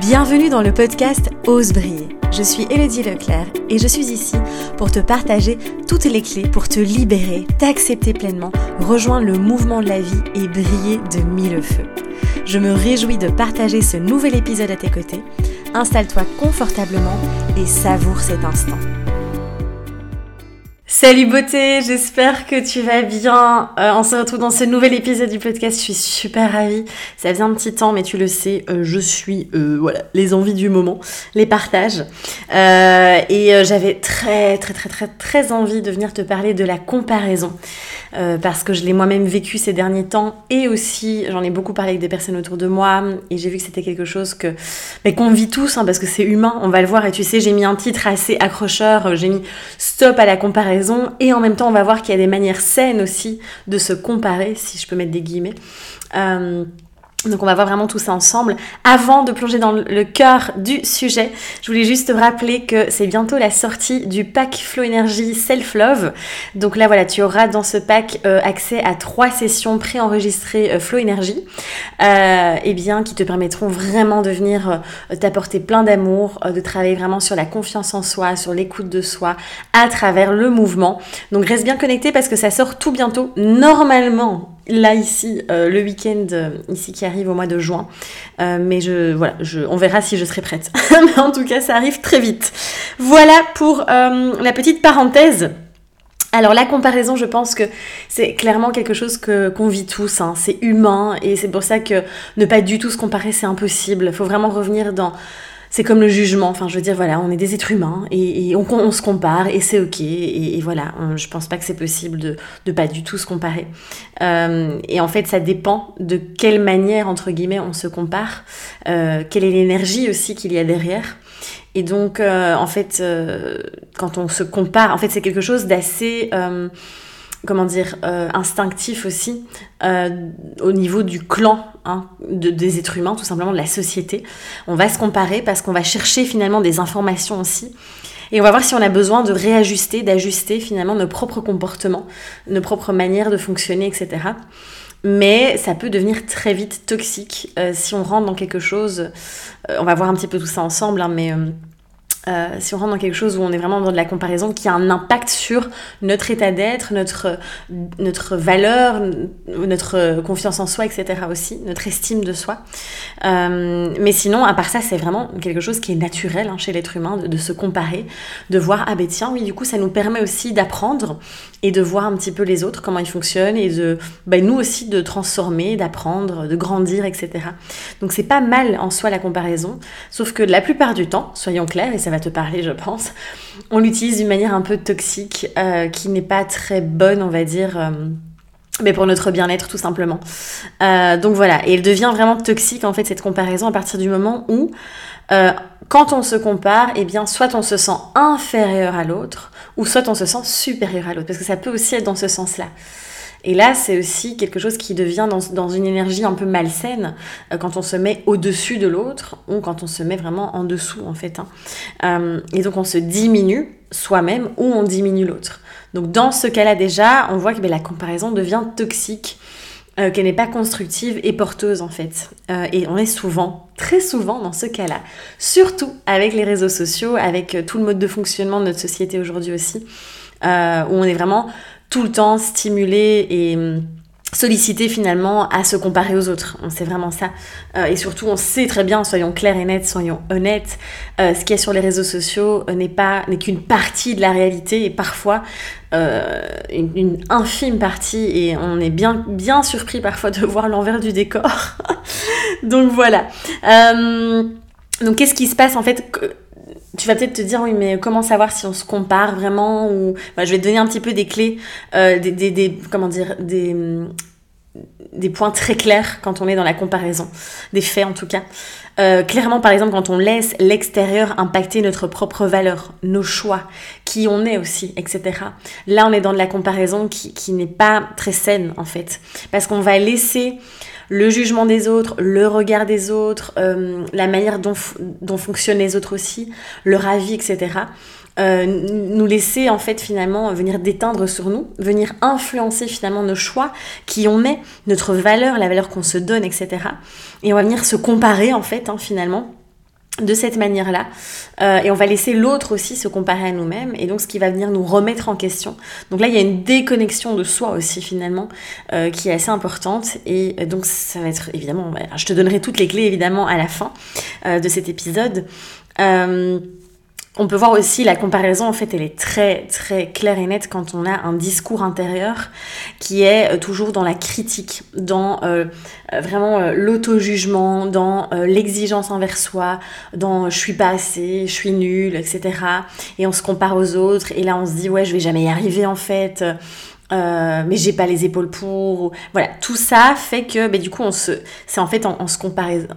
Bienvenue dans le podcast Ose briller. Je suis Elodie Leclerc et je suis ici pour te partager toutes les clés pour te libérer, t'accepter pleinement, rejoindre le mouvement de la vie et briller de mille feux. Je me réjouis de partager ce nouvel épisode à tes côtés. Installe-toi confortablement et savoure cet instant. Salut beauté, j'espère que tu vas bien. Euh, on se retrouve dans ce nouvel épisode du podcast. Je suis super ravie. Ça faisait un petit temps, mais tu le sais, euh, je suis euh, voilà les envies du moment, les partages. et j'avais très très très très très envie de venir te parler de la comparaison parce que je l'ai moi-même vécu ces derniers temps et aussi j'en ai beaucoup parlé avec des personnes autour de moi et j'ai vu que c'était quelque chose que mais qu'on vit tous hein, parce que c'est humain. On va le voir et tu sais, j'ai mis un titre assez accrocheur. J'ai mis stop à la comparaison et en même temps on va voir qu'il y a des manières saines aussi de se comparer, si je peux mettre des guillemets. Euh, donc on va voir vraiment tout ça ensemble. Avant de plonger dans le cœur du sujet, je voulais juste te rappeler que c'est bientôt la sortie du pack Flow Energy Self Love. Donc là voilà, tu auras dans ce pack euh, accès à trois sessions préenregistrées euh, Flow Energy, euh, et bien qui te permettront vraiment de venir euh, t'apporter plein d'amour, de travailler vraiment sur la confiance en soi, sur l'écoute de soi, à travers le mouvement. Donc reste bien connecté parce que ça sort tout bientôt. Normalement, là ici euh, le week-end euh, ici qui arrive au mois de juin euh, mais je voilà je, on verra si je serai prête mais en tout cas ça arrive très vite voilà pour la petite parenthèse alors la comparaison, je pense que c'est clairement quelque chose que qu'on vit tous. Hein. C'est humain et c'est pour ça que ne pas du tout se comparer, c'est impossible. Il faut vraiment revenir dans c'est comme le jugement. Enfin, je veux dire, voilà, on est des êtres humains et, on, se compare et c'est ok. Et, voilà, je pense pas que c'est possible de, de pas du tout se comparer. Euh, et en fait, ça dépend de quelle manière, entre guillemets, on se compare, euh, quelle est l'énergie aussi qu'il y a derrière. Et donc, euh, en fait, quand on se compare, en fait, c'est quelque chose d'assez comment dire, euh, instinctif aussi euh, au niveau du clan hein, des êtres humains, tout simplement de la société. On va se comparer parce qu'on va chercher finalement des informations aussi. Et on va voir si on a besoin de réajuster, d'ajuster finalement nos propres comportements, nos propres manières de fonctionner, etc. Mais ça peut devenir très vite toxique euh, si on rentre dans quelque chose. on va voir un petit peu tout ça ensemble, hein, mais euh, si on rentre dans quelque chose où on est vraiment dans de la comparaison qui a un impact sur notre état d'être, notre, notre valeur, notre confiance en soi, etc. aussi, notre estime de soi. Euh, mais sinon, à part ça, c'est vraiment quelque chose qui est naturel hein, chez l'être humain de, se comparer, de voir, ah ben tiens, oui, du coup, ça nous permet aussi d'apprendre et de voir un petit peu les autres, comment ils fonctionnent, et de ben, nous aussi de transformer, d'apprendre, de grandir, etc. Donc c'est pas mal en soi la comparaison, sauf que la plupart du temps, soyons clairs, et ça te parler, je pense. On l'utilise d'une manière un peu toxique, euh, qui n'est pas très bonne, on va dire. Euh, mais pour notre bien-être tout simplement. Euh, donc voilà, et elle devient vraiment toxique en fait cette comparaison à partir du moment où quand on se compare, eh bien soit on se sent inférieur à l'autre, ou soit on se sent supérieur à l'autre, parce que ça peut aussi être dans ce sens-là. Et là, c'est aussi quelque chose qui devient dans, une énergie un peu malsaine euh, quand on se met au-dessus de l'autre ou quand on se met vraiment en dessous, en fait. Hein. Euh, et donc, on se diminue soi-même ou on diminue l'autre. Donc, dans ce cas-là, déjà, on voit que ben, la comparaison devient toxique. Euh, qu'elle n'est pas constructive et porteuse en fait. et on est souvent, très souvent dans ce cas-là, surtout avec les réseaux sociaux, avec tout le mode de fonctionnement de notre société aujourd'hui aussi, où on est vraiment tout le temps stimulé et hum, sollicité finalement à se comparer aux autres. On sait vraiment ça. Euh, et surtout, on sait très bien, soyons clairs et nets, soyons honnêtes, euh, ce qu'il y a sur les réseaux sociaux euh, n'est pas n'est qu'une partie de la réalité et parfois une, infime partie et on est bien bien surpris parfois de voir l'envers du décor. donc voilà. donc qu'est-ce qui se passe en fait tu vas peut-être te dire, oui, mais comment savoir si on se compare vraiment ou... je vais te donner un petit peu des clés, euh, des, des, comment dire, des, des points très clairs quand on est dans la comparaison, des faits en tout cas. Euh, clairement, par exemple, quand on laisse l'extérieur impacter notre propre valeur, nos choix, qui on est aussi, etc. Là, on est dans de la comparaison qui, qui n'est pas très saine, en fait. Parce qu'on va laisser le jugement des autres, le regard des autres, euh, la manière dont, dont, fonctionnent les autres aussi, leur avis, etc. Euh, nous laisser en fait finalement venir déteindre sur nous, venir influencer finalement nos choix, qui on est, notre valeur, la valeur qu'on se donne, etc. Et on va venir se comparer en fait hein, finalement de cette manière-là. Euh, et on va laisser l'autre aussi se comparer à nous-mêmes. Et donc, ce qui va venir nous remettre en question. Donc là, il y a une déconnexion de soi aussi, finalement, euh, qui est assez importante. Et donc, ça va être, évidemment, je te donnerai toutes les clés, évidemment, à la fin euh, de cet épisode. On peut voir aussi la comparaison, en fait, elle est très très claire et nette quand on a un discours intérieur qui est euh, toujours dans la critique, dans euh, euh, vraiment l'auto-jugement, dans l'exigence envers soi, dans je suis pas assez, je suis nulle, etc. Et on se compare aux autres et là on se dit ouais je vais jamais y arriver en fait. Euh, mais j'ai pas les épaules pour. Voilà, tout ça fait que bah, du coup, on se, c'est en fait en, se,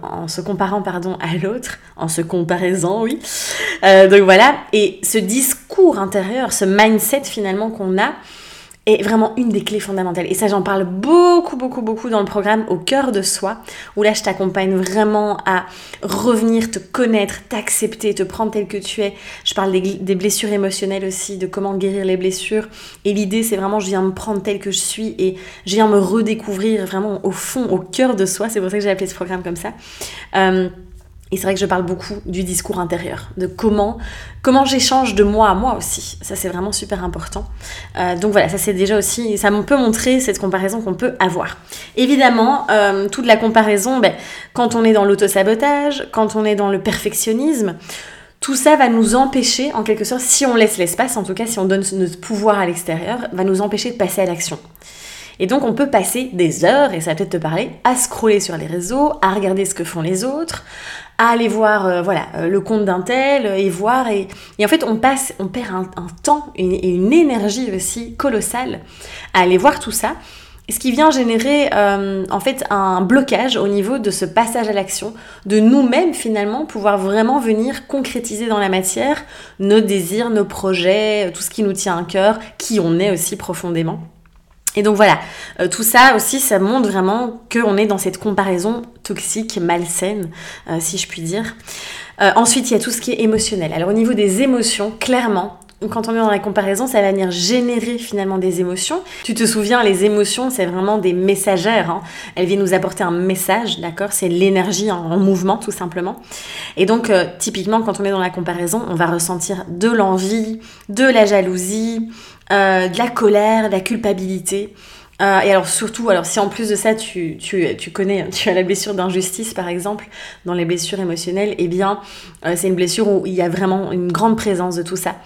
en se comparant pardon, à l'autre, en se comparaisant, oui. Euh, donc voilà, et ce discours intérieur, ce mindset finalement qu'on a, est vraiment une des clés fondamentales. Et ça, j'en parle beaucoup, beaucoup, beaucoup dans le programme Au cœur de soi, où là, je t'accompagne vraiment à revenir te connaître, t'accepter, te prendre tel que tu es. Je parle des, blessures émotionnelles aussi, de comment guérir les blessures. Et l'idée, c'est vraiment, je viens me prendre tel que je suis et je viens me redécouvrir vraiment au fond, au cœur de soi. C'est pour ça que j'ai appelé ce programme comme ça. Euh, et c'est vrai que je parle beaucoup du discours intérieur, de comment, comment j'échange de moi à moi aussi. Ça, c'est vraiment super important. Euh, donc voilà, ça c'est déjà aussi, ça peut montrer cette comparaison qu'on peut avoir. Évidemment, euh, toute la comparaison, ben, quand on est dans l'autosabotage, quand on est dans le perfectionnisme, tout ça va nous empêcher, en quelque sorte, si on laisse l'espace, en tout cas si on donne notre pouvoir à l'extérieur, va nous empêcher de passer à l'action. Et donc on peut passer des heures, et ça va peut-être te parler, à scroller sur les réseaux, à regarder ce que font les autres, à aller voir euh, voilà euh, le compte d'un tel euh, et voir et, en fait on passe on perd un, temps et une, énergie aussi colossale à aller voir tout ça ce qui vient générer en fait un blocage au niveau de ce passage à l'action, de nous-mêmes finalement pouvoir vraiment venir concrétiser dans la matière nos désirs, nos projets, tout ce qui nous tient à cœur, qui on est aussi profondément. Et donc voilà, euh, tout ça aussi, ça montre vraiment qu'on est dans cette comparaison toxique, malsaine, euh, si je puis dire. Euh, ensuite, il y a tout ce qui est émotionnel. Alors au niveau des émotions, clairement, quand on est dans la comparaison, ça va venir générer finalement des émotions. Tu te souviens, les émotions, c'est vraiment des messagères. Hein. Elles viennent nous apporter un message, d'accord? C'est l'énergie en, mouvement, tout simplement. Et donc, typiquement, quand on est dans la comparaison, on va ressentir de l'envie, de la jalousie, euh, de la colère, de la culpabilité. Euh, et alors surtout, alors si en plus de ça tu, tu, tu connais, tu as la blessure d'injustice par exemple, dans les blessures émotionnelles, eh bien euh, c'est une blessure où il y a vraiment une grande présence de tout ça.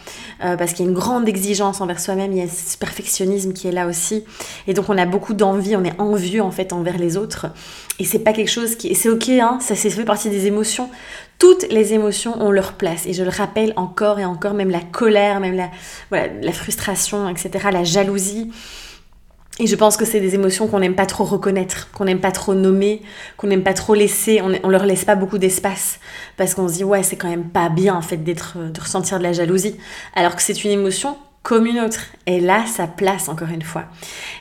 parce qu'il y a une grande exigence envers soi-même, il y a ce perfectionnisme qui est là aussi. Et donc on a beaucoup d'envie, on est envieux en fait envers les autres. Et c'est pas quelque chose qui... C'est ok, hein, ça, ça fait partie des émotions toutes les émotions ont leur place. Et je le rappelle encore et encore, même la colère, même la, la frustration, etc., la jalousie. Et je pense que c'est des émotions qu'on n'aime pas trop reconnaître, qu'on n'aime pas trop nommer, qu'on n'aime pas trop laisser, on, on leur laisse pas beaucoup d'espace parce qu'on se dit ouais c'est quand même pas bien en fait d'être de ressentir de la jalousie alors que c'est une émotion comme une autre. Et là, sa place, encore une fois.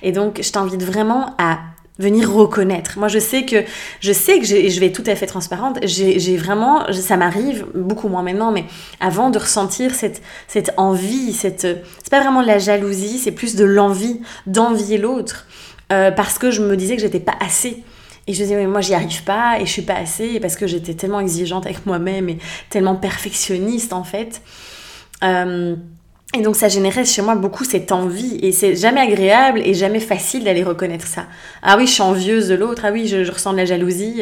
Et donc, je t'invite vraiment à venir reconnaître. Moi, je sais que je sais que je vais être tout à fait transparente. J'ai vraiment, ça m'arrive beaucoup moins maintenant, mais avant de ressentir cette cette envie, cette c'est pas vraiment de la jalousie, c'est plus de l'envie d'envier l'autre euh, parce que je me disais que j'étais pas assez. Et je disais, mais moi, j'y arrive pas et je suis pas assez parce que j'étais tellement exigeante avec moi-même et tellement perfectionniste en fait. Euh, et donc ça générait chez moi beaucoup cette envie et c'est jamais agréable et jamais facile d'aller reconnaître ça. Ah oui, je suis envieuse de l'autre, ah oui, je, ressens de la jalousie.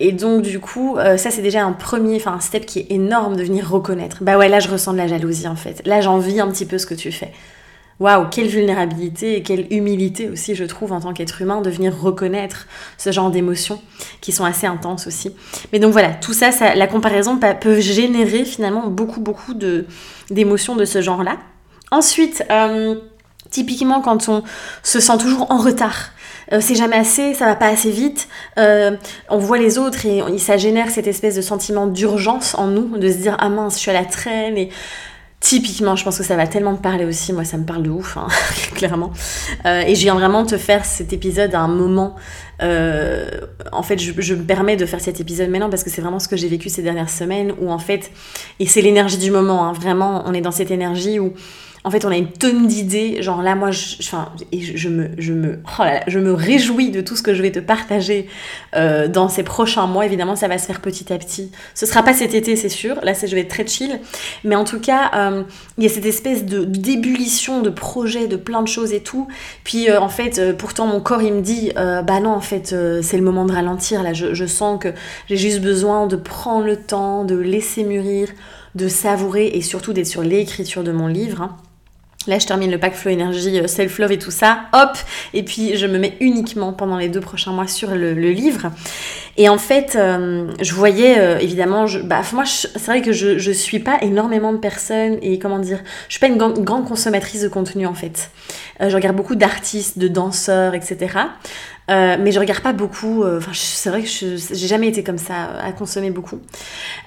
Et donc du coup, euh, ça c'est déjà un premier, enfin un step qui est énorme de venir reconnaître. Bah ouais, là je ressens de la jalousie en fait. Là j'envie un petit peu ce que tu fais. Waouh, quelle vulnérabilité et quelle humilité aussi, je trouve, en tant qu'être humain, de venir reconnaître ce genre d'émotions qui sont assez intenses aussi. Mais donc voilà, tout ça, la comparaison peut générer finalement beaucoup, beaucoup d'émotions de, ce genre-là. Ensuite, euh, typiquement quand on se sent toujours en retard, euh, c'est jamais assez, ça va pas assez vite. Euh, on voit les autres et ça génère cette espèce de sentiment d'urgence en nous, de se dire ah mince, je suis à la traîne et Typiquement, je pense que ça va tellement te parler aussi. Moi, ça me parle de ouf, hein, clairement. Euh, et je viens vraiment te faire cet épisode à un moment. Euh, en fait, je, me permets de faire cet épisode maintenant parce que c'est vraiment ce que j'ai vécu ces dernières semaines où, en fait, et c'est l'énergie du moment, hein, vraiment, on est dans cette énergie où en fait, on a une tonne d'idées. Genre là, moi, je, je, me, réjouis de tout ce que je vais te partager euh, dans ces prochains mois. Évidemment, ça va se faire petit à petit. Ce sera pas cet été, c'est sûr. Là, je vais être très chill. Mais en tout cas, euh, il y a cette espèce de d'ébullition de projets, de plein de choses et tout. Puis, euh, en fait, pourtant, mon corps, il me dit, bah non, en fait, c'est le moment de ralentir. Là, je, je sens que j'ai juste besoin de prendre le temps, de laisser mûrir, de savourer et surtout d'être sur l'écriture de mon livre. Là, je termine le pack Flow Énergie, euh, Self-Love et tout ça, hop Et puis, je me mets uniquement pendant les deux prochains mois sur le, livre. Et en fait, euh, je voyais, euh, évidemment, je, bah, moi, c'est vrai que je, je suis pas énormément de personnes et comment dire, je suis pas une grande consommatrice de contenu en fait. je regarde beaucoup d'artistes, de danseurs, etc. Euh, mais je regarde pas beaucoup. Euh, c'est vrai que j'ai jamais été comme ça à consommer beaucoup.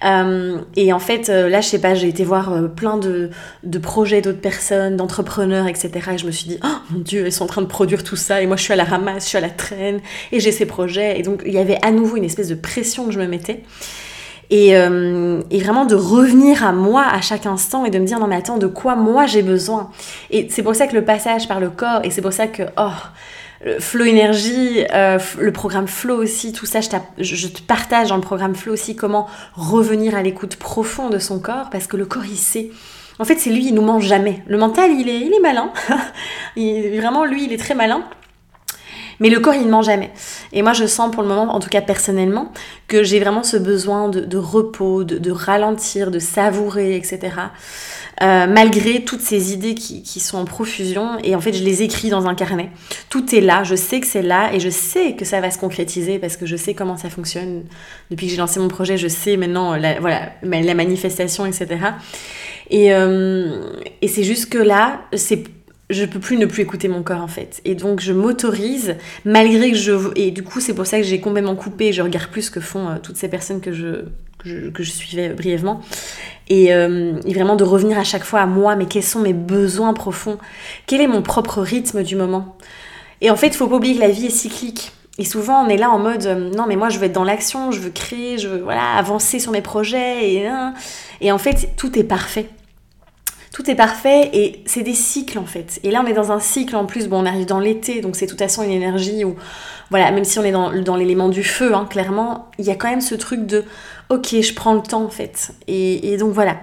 Euh, et en fait, là, je sais pas, j'ai été voir plein de, de projets d'autres personnes, d'entrepreneurs, etc. Et je me suis dit, oh mon Dieu, ils sont en train de produire tout ça. Et moi, je suis à la ramasse, je suis à la traîne. Et j'ai ces projets. Et donc, il y avait à nouveau une espèce de pression que je me mettais. Et, et, vraiment de revenir à moi à chaque instant et de me dire non mais attends de quoi moi j'ai besoin? Et c'est pour ça que le passage par le corps et c'est pour ça que oh Flow Énergie, euh, le programme Flow aussi, tout ça, je, te partage dans le programme Flow aussi comment revenir à l'écoute profonde de son corps, parce que le corps, il sait. En fait, c'est lui, il nous mange jamais. Le mental, il est, il est malin. vraiment, lui, il est très malin. Mais le corps, il ne ment jamais. Et moi, je sens pour le moment, en tout cas personnellement, que j'ai vraiment ce besoin de, repos, de, ralentir, de savourer, etc. Euh, malgré toutes ces idées qui, sont en profusion. Et en fait, je les écris dans un carnet. Tout est là, je sais que c'est là et je sais que ça va se concrétiser parce que je sais comment ça fonctionne. Depuis que j'ai lancé mon projet, je sais maintenant la, voilà, la manifestation, etc. Et, euh, et c'est juste que là, c'est je peux plus ne plus écouter mon corps en fait. Et donc je m'autorise, malgré que je... Et du coup c'est pour ça que j'ai complètement coupé, je regarde plus ce que font euh, toutes ces personnes que je, que je, suivais brièvement. Euh, et, vraiment de revenir à chaque fois à moi, mais quels sont mes besoins profonds? Quel est mon propre rythme du moment? Et en fait, il faut pas oublier que la vie est cyclique. Et souvent, on est là en mode euh, non, mais moi, je veux être dans l'action, je veux créer, je veux voilà, avancer sur mes projets. Et, hein. et en fait, tout est parfait. Tout est parfait et c'est des cycles en fait. Et là, on est dans un cycle en plus. Bon, on arrive dans l'été, donc c'est de toute façon une énergie où, voilà, même si on est dans, l'élément du feu, hein, clairement, il y a quand même ce truc de ok, je prends le temps en fait. Et, donc voilà.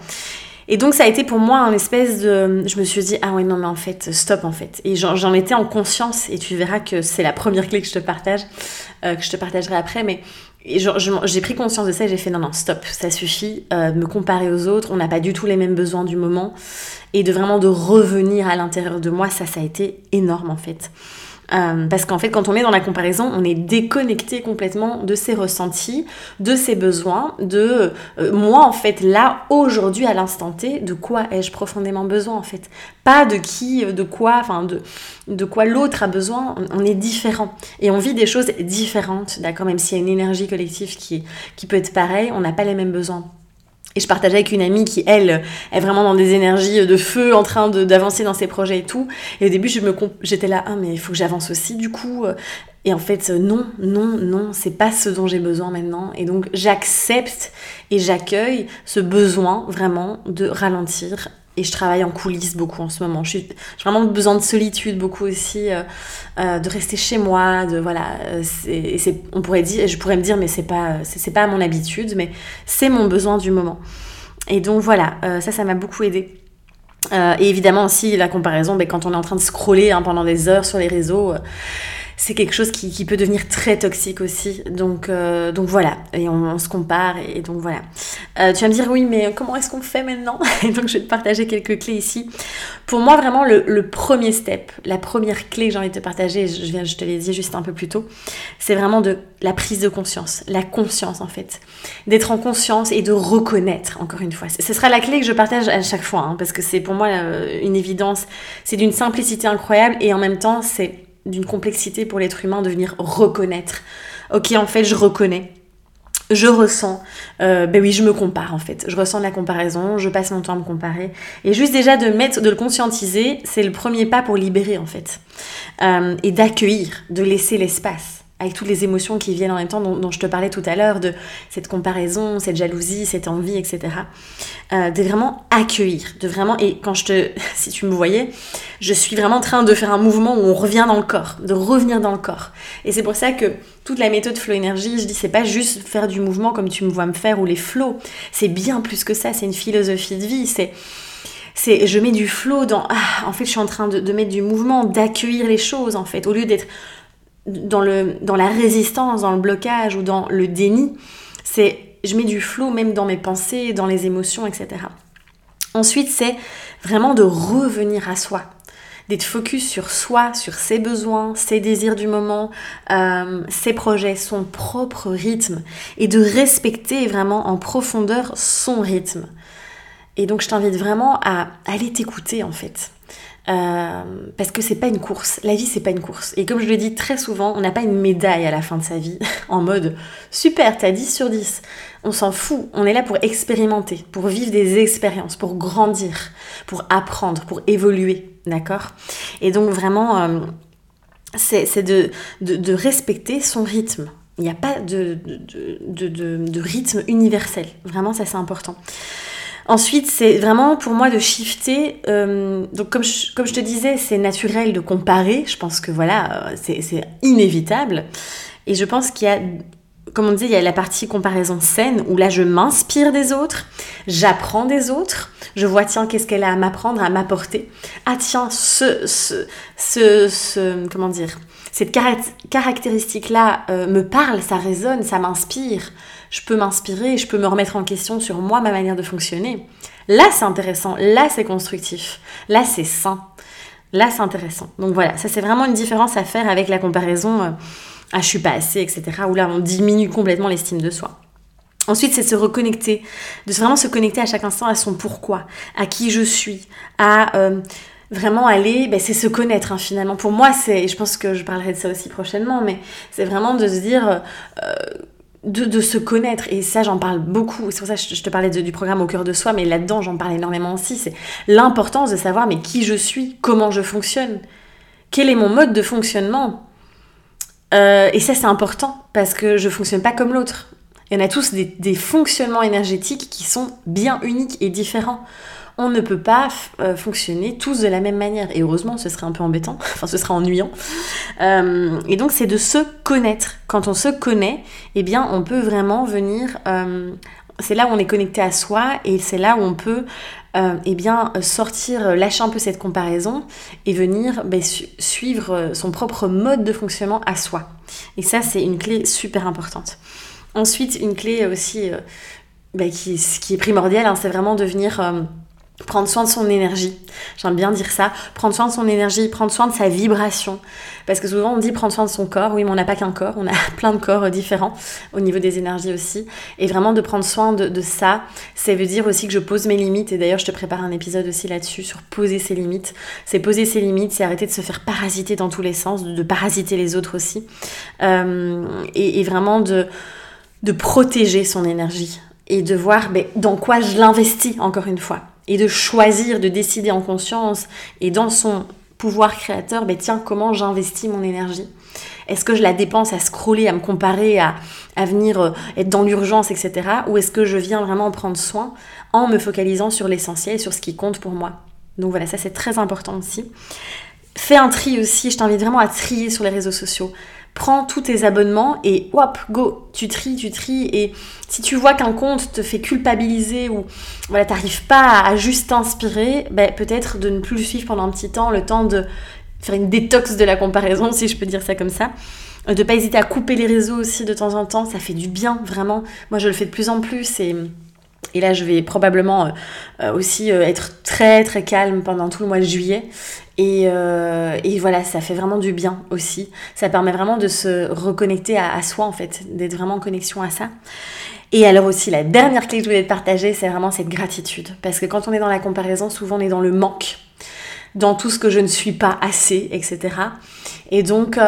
Et donc ça a été pour moi un espèce de... Je me suis dit, ah ouais, non mais en fait, stop en fait. Et j'en étais en conscience, et tu verras que c'est la première clé que je te partage, euh, que je te partagerai après, mais j'ai pris conscience de ça et j'ai fait, non, non, stop, ça suffit euh, me comparer aux autres, on n'a pas du tout les mêmes besoins du moment, et de vraiment de revenir à l'intérieur de moi, ça, ça a été énorme en fait. Euh, parce qu'en fait, quand on est dans la comparaison, on est déconnecté complètement de ses ressentis, de ses besoins, de euh, moi, en fait, là, aujourd'hui, à l'instant T, de quoi ai-je profondément besoin, en fait? Pas de qui, de quoi, enfin, de, de quoi l'autre a besoin. On, est différent. Et on vit des choses différentes, d'accord? Même s'il y a une énergie collective qui, qui peut être pareille, on n'a pas les mêmes besoins. Et je partageais avec une amie qui, elle, est vraiment dans des énergies de feu, en train d'avancer dans ses projets et tout. Et au début, j'étais là, ah, mais il faut que j'avance aussi, du coup. Et en fait, non, non, non, c'est pas ce dont j'ai besoin maintenant. Et donc, j'accepte et j'accueille ce besoin vraiment de ralentir et je travaille en coulisses beaucoup en ce moment. J'ai vraiment besoin de solitude beaucoup aussi, euh, euh, de rester chez moi, de voilà. Euh, c'est, on pourrait dire, je pourrais me dire, mais c'est pas, c'est, pas mon habitude, mais c'est mon besoin du moment. Et donc voilà, ça, ça m'a beaucoup aidé. et évidemment aussi la comparaison, ben, quand on est en train de scroller hein, pendant des heures sur les réseaux c'est quelque chose qui, peut devenir très toxique aussi. Donc, euh, donc voilà, et on, se compare, et, donc voilà. Euh, tu vas me dire, oui, mais comment est-ce qu'on fait maintenant Et donc je vais te partager quelques clés ici. Pour moi, vraiment, le, premier step, la première clé que j'ai envie de te partager, je, viens, je te l'ai dit juste un peu plus tôt, c'est vraiment de la prise de conscience, la conscience en fait. D'être en conscience et de reconnaître, encore une fois. Ce sera la clé que je partage à chaque fois, hein, parce que c'est pour moi euh, une évidence. C'est d'une simplicité incroyable, et en même temps, c'est d'une complexité pour l'être humain de venir reconnaître. Ok, en fait, je reconnais. Je ressens, euh, ben oui, je me compare en fait. Je ressens la comparaison, je passe mon temps à me comparer. Et juste déjà de mettre, de le conscientiser, c'est le premier pas pour libérer en fait. Euh, et d'accueillir, de laisser l'espace. Avec toutes les émotions qui viennent en même temps, dont, je te parlais tout à l'heure, de cette comparaison, cette jalousie, cette envie, etc. Euh, de vraiment accueillir, de vraiment, et quand je te, si tu me voyais, je suis vraiment en train de faire un mouvement où on revient dans le corps, de revenir dans le corps. Et c'est pour ça que toute la méthode flow énergie, je dis, c'est pas juste faire du mouvement comme tu me vois me faire ou les flows, c'est bien plus que ça, c'est une philosophie de vie, c'est c'est je mets du flow dans ah, en fait je suis en train de mettre du mouvement d'accueillir les choses en fait au lieu d'être dans, le, dans la résistance, dans le blocage ou dans le déni, c'est je mets du flot même dans mes pensées, dans les émotions, etc. Ensuite, c'est vraiment de revenir à soi, d'être focus sur soi, sur ses besoins, ses désirs du moment, euh, ses projets, son propre rythme, et de respecter vraiment en profondeur son rythme. Et donc, je t'invite vraiment à aller t'écouter en fait. Euh, parce que c'est pas une course. La vie, c'est pas une course. Et comme je le dis très souvent, on n'a pas une médaille à la fin de sa vie en mode super, t'as 10 sur 10. On s'en fout. On est là pour expérimenter, pour vivre des expériences, pour grandir, pour apprendre, pour évoluer. D'accord? Et donc, vraiment, euh, c'est de, respecter son rythme. Il n'y a pas de, rythme universel. Vraiment, ça, c'est important. Ensuite, c'est vraiment pour moi de shifter. Euh, donc, comme je, comme je te disais, c'est naturel de comparer. Je pense que voilà, euh, c'est inévitable. Et je pense qu'il y a, comme on dit, il y a la partie comparaison saine où là, je m'inspire des autres, j'apprends des autres. Je vois, tiens, qu'est-ce qu'elle a à m'apprendre, à m'apporter. Ah, tiens, ce, ce, ce, ce comment dire, cette caractéristique-là euh, me parle, ça résonne, ça m'inspire je peux m'inspirer, je peux me remettre en question sur moi, ma manière de fonctionner. Là, c'est intéressant, là, c'est constructif, là, c'est sain, là, c'est intéressant. Donc voilà, ça, c'est vraiment une différence à faire avec la comparaison euh, ah, je suis pas assez, etc., où là, on diminue complètement l'estime de soi. Ensuite, c'est se reconnecter, de vraiment se connecter à chaque instant à son pourquoi, à qui je suis, à euh, vraiment aller, ben, c'est se connaître hein, finalement. Pour moi, c'est, je pense que je parlerai de ça aussi prochainement, mais c'est vraiment de se dire, euh, de, se connaître. Et ça, j'en parle beaucoup. C'est pour ça que je te parlais du programme au cœur de soi, mais là-dedans, j'en parle énormément aussi. C'est l'importance de savoir mais qui je suis, comment je fonctionne, quel est mon mode de fonctionnement. Euh, et ça, c'est important parce que je fonctionne pas comme l'autre. Il y en a tous des, des fonctionnements énergétiques qui sont bien uniques et différents on ne peut pas euh, fonctionner tous de la même manière. Et heureusement, ce serait un peu embêtant, enfin ce serait ennuyant. Euh, et donc c'est de se connaître. Quand on se connaît, eh bien on peut vraiment venir... Euh, c'est là où on est connecté à soi et c'est là où on peut eh bien, sortir, lâcher un peu cette comparaison et venir ben, suivre son propre mode de fonctionnement à soi. Et ça, c'est une clé super importante. Ensuite, une clé aussi qui, qui, est primordiale, hein, c'est vraiment de venir prendre soin de son énergie. J'aime bien dire ça. Prendre soin de son énergie, prendre soin de sa vibration. Parce que souvent on dit prendre soin de son corps. Oui, mais on n'a pas qu'un corps, on a plein de corps euh, différents au niveau des énergies aussi. Et vraiment de prendre soin de, ça, ça veut dire aussi que je pose mes limites. Et d'ailleurs, je te prépare un épisode aussi là-dessus sur poser ses limites. C'est poser ses limites, c'est arrêter de se faire parasiter dans tous les sens, de, parasiter les autres aussi. Euh, et, vraiment de, de protéger son énergie et de voir ben, dans quoi je l'investis encore une fois et de choisir, de décider en conscience et dans son pouvoir créateur, ben tiens, comment j'investis mon énergie? Est-ce que je la dépense à scroller, à me comparer, à, à venir euh, être dans l'urgence, etc. Ou est-ce que je viens vraiment prendre soin en me focalisant sur l'essentiel, sur ce qui compte pour moi? Donc voilà, ça c'est très important aussi. Fais un tri aussi, je t'invite vraiment à trier sur les réseaux sociaux prends tous tes abonnements et hop, go, tu tries, tu tries. Et si tu vois qu'un compte te fait culpabiliser ou voilà, t'arrives pas à, juste t'inspirer, ben, peut-être de ne plus le suivre pendant un petit temps, le temps de faire une détox de la comparaison, si je peux dire ça comme ça. Euh, de pas hésiter à couper les réseaux aussi de temps en temps, ça fait du bien, vraiment. Moi, je le fais de plus en plus et et là, je vais probablement euh, euh, aussi être très très calme pendant tout le mois de juillet. Et, et, voilà, ça fait vraiment du bien aussi. Ça permet vraiment de se reconnecter à, soi, en fait, d'être vraiment en connexion à ça. Et alors aussi, la dernière clé que je voulais te partager, c'est vraiment cette gratitude. Parce que quand on est dans la comparaison, souvent on est dans le manque, dans tout ce que je ne suis pas assez, etc. Et donc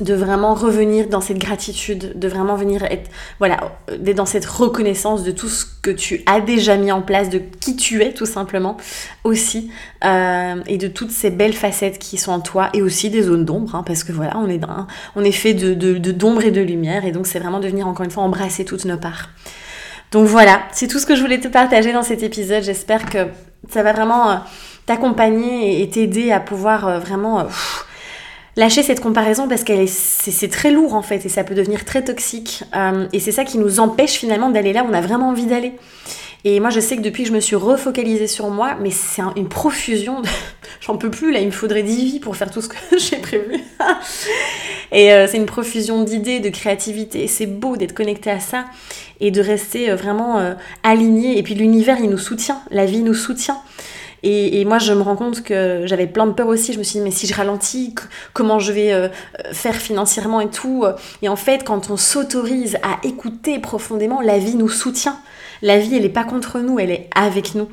de vraiment revenir dans cette gratitude, de vraiment venir être, voilà, d'être dans cette reconnaissance de tout ce que tu as déjà mis en place, de qui tu es tout simplement aussi, euh, et de toutes ces belles facettes qui sont en toi, et aussi des zones d'ombre, hein, parce que voilà, on est, dans, on est fait de, d'ombre et de lumière, et donc c'est vraiment de venir encore une fois embrasser toutes nos parts. Donc voilà, c'est tout ce que je voulais te partager dans cet épisode. J'espère que ça va vraiment euh, t'accompagner et t'aider à pouvoir euh, vraiment lâcher cette comparaison parce qu'elle est c'est très lourd en fait et ça peut devenir très toxique. Euh, et c'est ça qui nous empêche finalement d'aller là où on a vraiment envie d'aller. Et moi je sais que depuis que je me suis refocalisée sur moi mais c'est une profusion j'en peux plus là il me faudrait 10 vies pour faire tout ce que j'ai prévu. Et euh, c'est une profusion d'idées de créativité. C'est beau d'être connecté à ça et de rester euh, vraiment aligné. Et puis l'univers il nous soutient. La vie nous soutient et, moi, je me rends compte que j'avais plein de peur aussi. Je me suis dit, mais si je ralentis, comment je vais euh, faire financièrement et tout Et en fait, quand on s'autorise à écouter profondément, la vie nous soutient. La vie, elle n'est pas contre nous, elle est avec nous.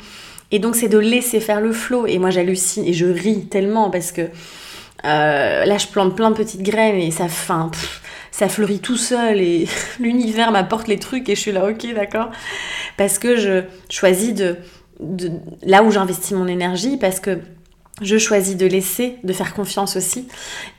Et donc, c'est de laisser faire le flot. Et moi, j'hallucine et je ris tellement parce que euh, là, je plante plein de petites graines et ça, fin, ça fleurit tout seul et l'univers m'apporte les trucs et je suis là, ok, d'accord. Parce que je choisis de là où j'investis mon énergie parce que je choisis de laisser, de faire confiance aussi,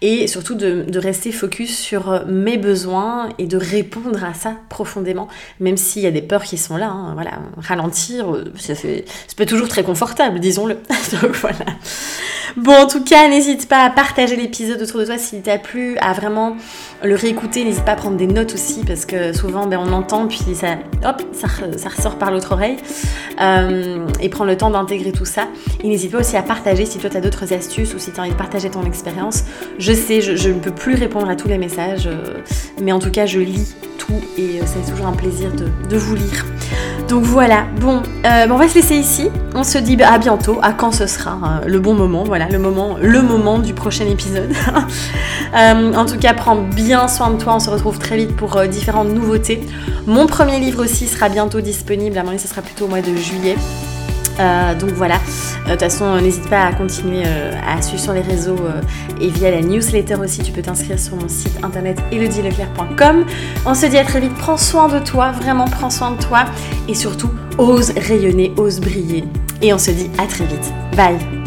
et surtout de, rester focus sur euh, mes besoins et de répondre à ça profondément, même s'il y a des peurs qui sont là. Hein, voilà, ralentir, euh, ça fait, c'est pas toujours très confortable, disons-le. Donc voilà. Bon, en tout cas, n'hésite pas à partager l'épisode autour de toi s'il t'a plu, à vraiment le réécouter. N'hésite pas à prendre des notes aussi, parce que souvent, ben, on entend, puis ça, hop, ça, ressort par l'autre oreille. Euh, et prends le temps d'intégrer tout ça. Et n'hésite pas aussi à partager si toi, tu d'autres astuces ou si tu as envie de partager ton expérience. Je sais, je, ne peux plus répondre à tous les messages, euh, mais en tout cas, je lis tout et euh, c'est toujours un plaisir de vous lire. Donc voilà, bon, euh, on va se laisser ici. On se dit à bientôt, à quand ce sera le bon moment, voilà, le moment, le moment du prochain épisode. En tout cas, prends bien soin de toi, on se retrouve très vite pour différentes nouveautés. Mon premier livre aussi sera bientôt disponible, à mon avis, ce sera plutôt au mois de juillet. Euh, donc voilà, euh, de toute façon, n'hésite pas à continuer euh, à suivre sur les réseaux et via la newsletter aussi. Tu peux t'inscrire sur mon site internet elodieleclerc.com. On se dit à très vite. Prends soin de toi, vraiment prends soin de toi et surtout, ose rayonner, ose briller. Et on se dit à très vite. Bye